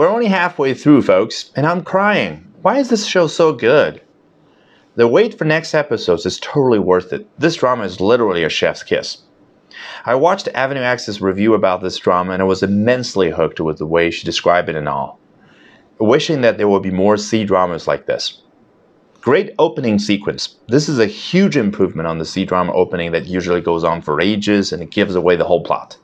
We're only halfway through, folks, and I'm crying. Why is this show so good? The wait for next episodes is totally worth it. This drama is literally a chef's kiss. I watched Avenue X's review about this drama and I was immensely hooked with the way she described it and all. Wishing that there would be more C dramas like this. Great opening sequence. This is a huge improvement on the C drama opening that usually goes on for ages and it gives away the whole plot.